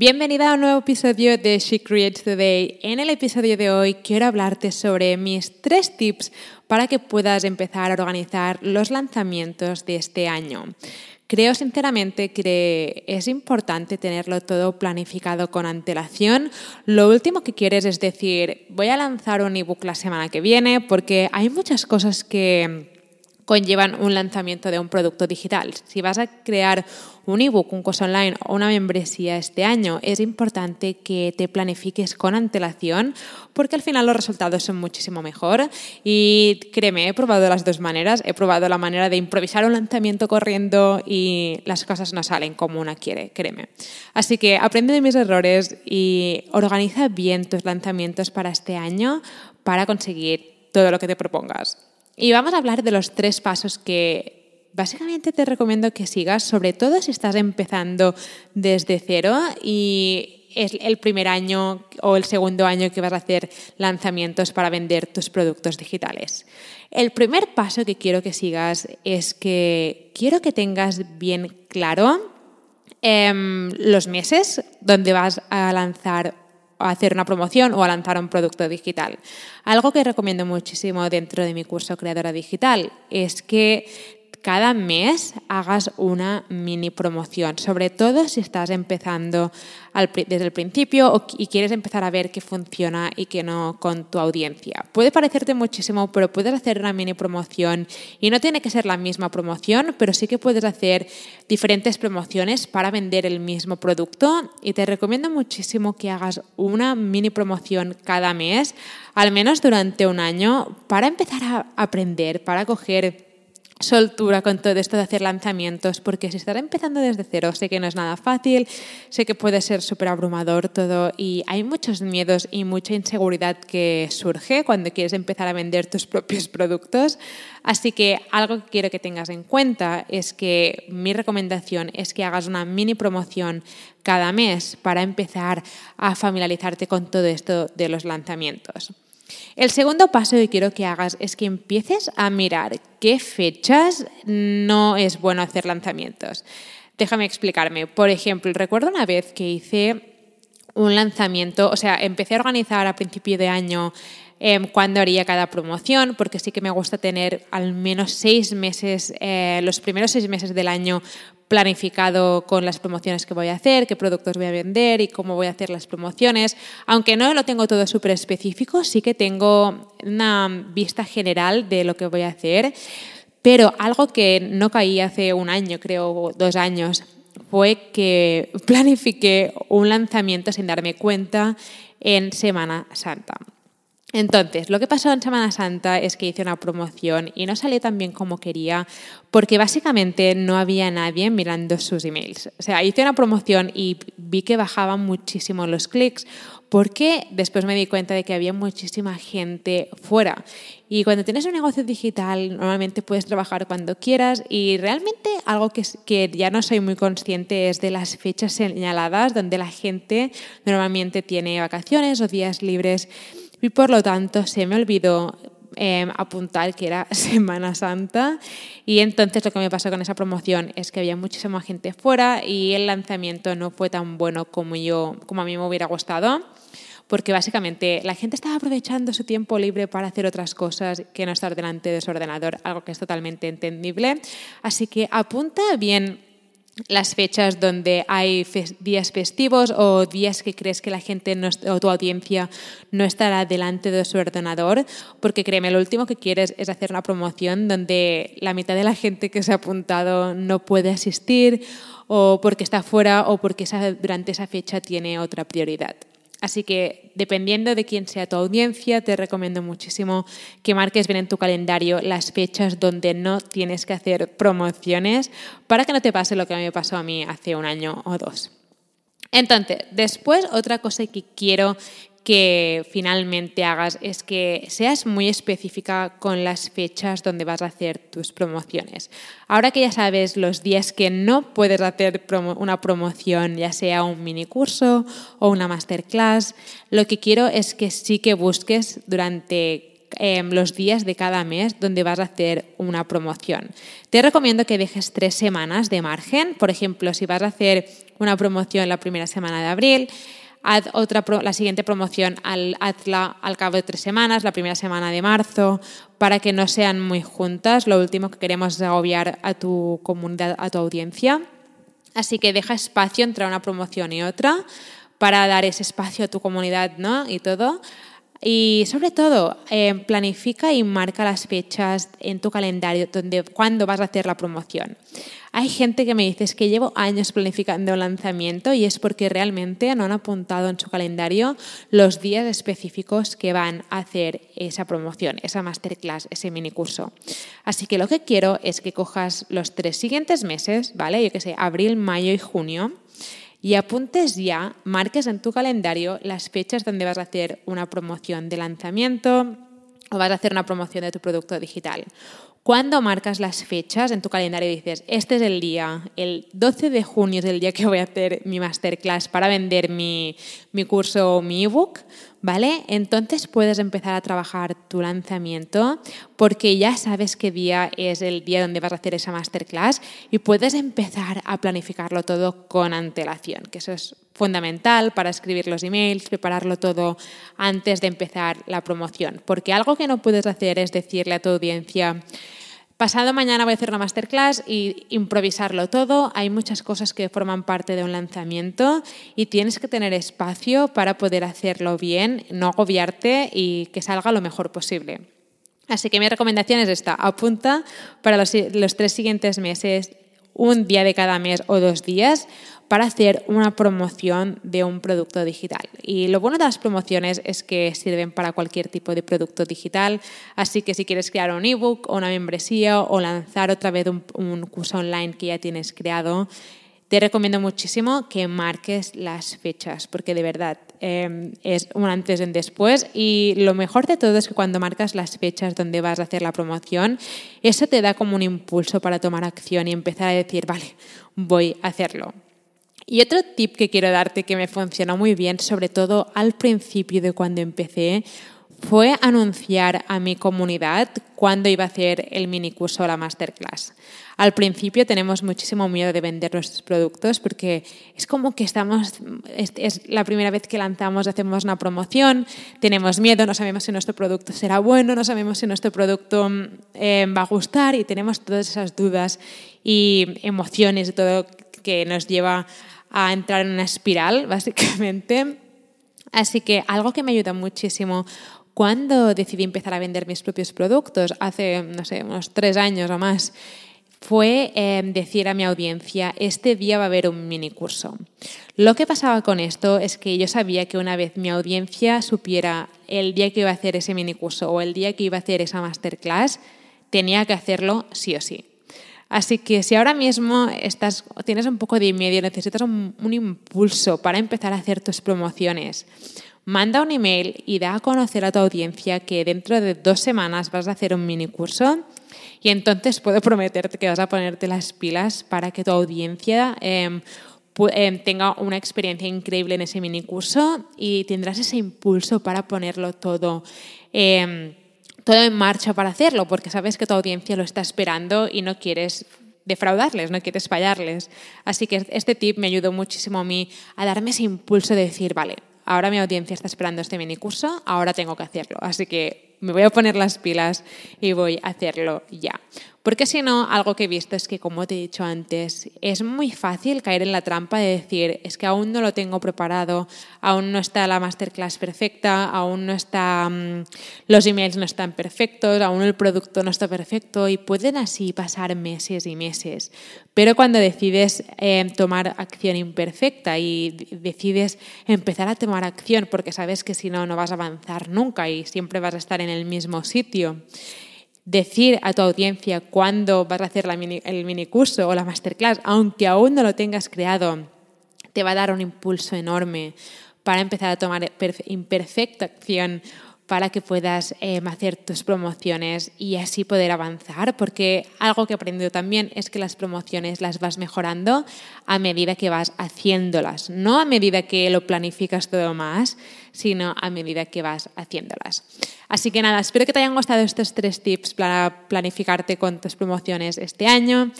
Bienvenida a un nuevo episodio de She Creates Today. En el episodio de hoy quiero hablarte sobre mis tres tips para que puedas empezar a organizar los lanzamientos de este año. Creo sinceramente que es importante tenerlo todo planificado con antelación. Lo último que quieres es decir, voy a lanzar un ebook la semana que viene porque hay muchas cosas que conllevan un lanzamiento de un producto digital. Si vas a crear un ebook, un curso online o una membresía este año, es importante que te planifiques con antelación porque al final los resultados son muchísimo mejor. Y créeme, he probado las dos maneras. He probado la manera de improvisar un lanzamiento corriendo y las cosas no salen como una quiere, créeme. Así que aprende de mis errores y organiza bien tus lanzamientos para este año para conseguir todo lo que te propongas. Y vamos a hablar de los tres pasos que básicamente te recomiendo que sigas, sobre todo si estás empezando desde cero y es el primer año o el segundo año que vas a hacer lanzamientos para vender tus productos digitales. El primer paso que quiero que sigas es que quiero que tengas bien claro em, los meses donde vas a lanzar a hacer una promoción o a lanzar un producto digital. Algo que recomiendo muchísimo dentro de mi curso Creadora Digital es que cada mes hagas una mini promoción, sobre todo si estás empezando desde el principio y quieres empezar a ver qué funciona y qué no con tu audiencia. Puede parecerte muchísimo, pero puedes hacer una mini promoción y no tiene que ser la misma promoción, pero sí que puedes hacer diferentes promociones para vender el mismo producto y te recomiendo muchísimo que hagas una mini promoción cada mes, al menos durante un año, para empezar a aprender, para coger soltura con todo esto de hacer lanzamientos, porque si estás empezando desde cero, sé que no es nada fácil, sé que puede ser súper abrumador todo y hay muchos miedos y mucha inseguridad que surge cuando quieres empezar a vender tus propios productos. Así que algo que quiero que tengas en cuenta es que mi recomendación es que hagas una mini promoción cada mes para empezar a familiarizarte con todo esto de los lanzamientos. El segundo paso que quiero que hagas es que empieces a mirar qué fechas no es bueno hacer lanzamientos. Déjame explicarme. Por ejemplo, recuerdo una vez que hice un lanzamiento, o sea, empecé a organizar a principio de año eh, cuándo haría cada promoción, porque sí que me gusta tener al menos seis meses, eh, los primeros seis meses del año planificado con las promociones que voy a hacer, qué productos voy a vender y cómo voy a hacer las promociones. Aunque no lo tengo todo súper específico, sí que tengo una vista general de lo que voy a hacer. Pero algo que no caí hace un año, creo, dos años, fue que planifiqué un lanzamiento sin darme cuenta en Semana Santa. Entonces, lo que pasó en Semana Santa es que hice una promoción y no salió tan bien como quería porque básicamente no había nadie mirando sus emails. O sea, hice una promoción y vi que bajaban muchísimo los clics porque después me di cuenta de que había muchísima gente fuera. Y cuando tienes un negocio digital, normalmente puedes trabajar cuando quieras y realmente algo que, que ya no soy muy consciente es de las fechas señaladas donde la gente normalmente tiene vacaciones o días libres y por lo tanto se me olvidó em, apuntar que era Semana Santa y entonces lo que me pasó con esa promoción es que había muchísima gente fuera y el lanzamiento no fue tan bueno como yo como a mí me hubiera gustado porque básicamente la gente estaba aprovechando su tiempo libre para hacer otras cosas que no estar delante de su ordenador, algo que es totalmente entendible. Así que apunta bien las fechas donde hay días festivos o días que crees que la gente o tu audiencia no estará delante de su ordenador, porque créeme, lo último que quieres es hacer una promoción donde la mitad de la gente que se ha apuntado no puede asistir o porque está fuera o porque durante esa fecha tiene otra prioridad. Así que dependiendo de quién sea tu audiencia, te recomiendo muchísimo que marques bien en tu calendario las fechas donde no tienes que hacer promociones para que no te pase lo que me pasó a mí hace un año o dos. Entonces, después otra cosa que quiero que finalmente hagas es que seas muy específica con las fechas donde vas a hacer tus promociones. Ahora que ya sabes los días que no puedes hacer una promoción, ya sea un mini curso o una masterclass, lo que quiero es que sí que busques durante em, los días de cada mes donde vas a hacer una promoción. Te recomiendo que dejes tres semanas de margen. Por ejemplo, si vas a hacer una promoción la primera semana de abril, haz otra, la siguiente promoción, al, hazla al cabo de tres semanas, la primera semana de marzo, para que no sean muy juntas. Lo último que queremos es agobiar a tu comunidad, a tu audiencia. Así que deja espacio entre una promoción y otra para dar ese espacio a tu comunidad ¿no? y todo. Y sobre todo, eh, planifica y marca las fechas en tu calendario donde, cuando vas a hacer la promoción. Hay gente que me dice que llevo años planificando un lanzamiento y es porque realmente no han apuntado en su calendario los días específicos que van a hacer esa promoción, esa masterclass, ese mini curso. Así que lo que quiero es que cojas los tres siguientes meses, ¿vale? Yo que sé, abril, mayo y junio y apuntes ya, marques en tu calendario las fechas donde vas a hacer una promoción de lanzamiento o vas a hacer una promoción de tu producto digital. Cuando marcas las fechas en tu calendario y dices, este es el día, el 12 de junio es el día que voy a hacer mi masterclass para vender mi, mi curso o mi ebook, ¿vale? Entonces puedes empezar a trabajar tu lanzamiento porque ya sabes qué día es el día donde vas a hacer esa masterclass y puedes empezar a planificarlo todo con antelación, que eso es fundamental para escribir los emails, prepararlo todo antes de empezar la promoción, porque algo que no puedes hacer es decirle a tu audiencia, Pasado mañana voy a hacer una masterclass y improvisarlo todo. Hay muchas cosas que forman parte de un lanzamiento y tienes que tener espacio para poder hacerlo bien, no agobiarte y que salga lo mejor posible. Así que mi recomendación es esta, apunta para los, los tres siguientes meses un día de cada mes o dos días para hacer una promoción de un producto digital. Y lo bueno de las promociones es que sirven para cualquier tipo de producto digital, así que si quieres crear un ebook o una membresía o lanzar otra vez un, curso online que ya tienes creado, te recomiendo muchísimo que marques las fechas, porque de verdad em, es un antes y un después. Y lo mejor de todo es que cuando marcas las fechas donde vas a hacer la promoción, eso te da como un impulso para tomar acción y empezar a decir, vale, voy a hacerlo. Y otro tip que quiero darte que me funcionó muy bien, sobre todo al principio de cuando empecé, fue anunciar a mi comunidad cuándo iba a hacer el mini curso o la masterclass. Al principio tenemos muchísimo miedo de vender nuestros productos porque es como que estamos, es, la primera vez que lanzamos, hacemos una promoción, tenemos miedo, no sabemos si nuestro producto será bueno, no sabemos si nuestro producto eh, va a gustar y tenemos todas esas dudas y emociones y todo que nos lleva a entrar en una espiral, básicamente. Así que algo que me ayuda muchísimo cuando decidí empezar a vender mis propios productos, hace, no sé, unos tres años o más, fue em, decir a mi audiencia, este día va a haber un mini curso. Lo que pasaba con esto es que yo sabía que una vez mi audiencia supiera el día que iba a hacer ese mini curso o el día que iba a hacer esa masterclass, tenía que hacerlo sí o sí. Así que si ahora mismo estás, tienes un poco de miedo, necesitas un, impulso para empezar a hacer tus promociones, manda un email y da a conocer a tu audiencia que dentro de dos semanas vas a hacer un mini curso y entonces puedo prometerte que vas a ponerte las pilas para que tu audiencia em, em, tenga una experiencia increíble en ese mini curso y tendrás ese impulso para ponerlo todo. Em, todo en marcha para hacerlo, porque sabes que tu audiencia lo está esperando y no quieres defraudarles, no quieres fallarles. Así que este tip me ayudó muchísimo a mí a darme ese impulso de decir, vale, ahora mi audiencia está esperando este mini curso, ahora tengo que hacerlo. Así que me voy a poner las pilas y voy a hacerlo ya. Porque si no, algo que he visto es que, como te he dicho antes, es muy fácil caer en la trampa de decir, es que aún no lo tengo preparado, aún no está la masterclass perfecta, aún no está, mm, los emails no están perfectos, aún el producto no está perfecto y pueden así pasar meses y meses. Pero cuando decides eh, tomar acción imperfecta y decides empezar a tomar acción porque sabes que si no, no vas a avanzar nunca y siempre vas a estar en el mismo sitio, decir a tu audiencia cuándo vas a hacer el mini curso o la masterclass, aunque aún no lo tengas creado, te va a dar un impulso enorme para empezar a tomar imperfecta acción para que puedas eh, hacer tus promociones y así poder avanzar, porque algo que he aprendido también es que las promociones las vas mejorando a medida que vas haciéndolas, no a medida que lo planificas todo más, sino a medida que vas haciéndolas. Así que nada, espero que te hayan gustado estos tres tips para planificarte con tus promociones este año.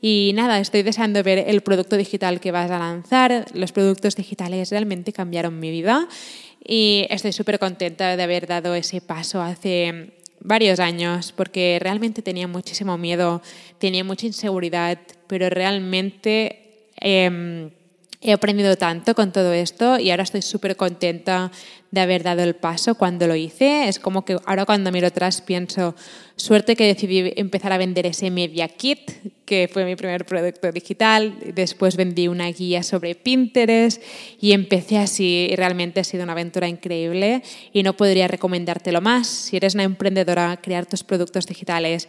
Y nada, estoy deseando ver el producto digital que vas a lanzar. Los productos digitales realmente cambiaron mi vida y estoy súper contenta de haber dado ese paso hace varios años porque realmente tenía muchísimo miedo, tenía mucha inseguridad, pero realmente... Em, he aprendido tanto con todo esto y ahora estoy súper contenta de haber dado el paso cuando lo hice. Es como que ahora cuando miro atrás pienso, suerte que decidí empezar a vender ese Media Kit, que fue mi primer producto digital. Después vendí una guía sobre Pinterest y empecé así y realmente ha sido una aventura increíble y no podría recomendártelo más. Si eres una emprendedora, crear tus productos digitales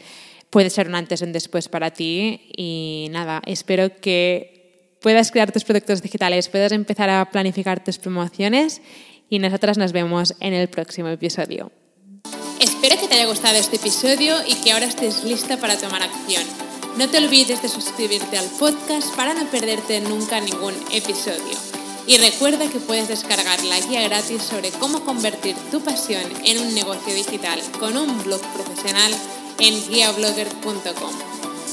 puede ser un antes y un después para ti y nada, espero que puedas crear tus productos digitales, puedas empezar a planificar tus promociones y nosotras nos vemos en el próximo episodio. Espero que te haya gustado este episodio y que ahora estés lista para tomar acción. No te olvides de suscribirte al podcast para no perderte nunca ningún episodio. Y recuerda que puedes descargar la guía gratis sobre cómo convertir tu pasión en un negocio digital con un blog profesional en guiablogger.com.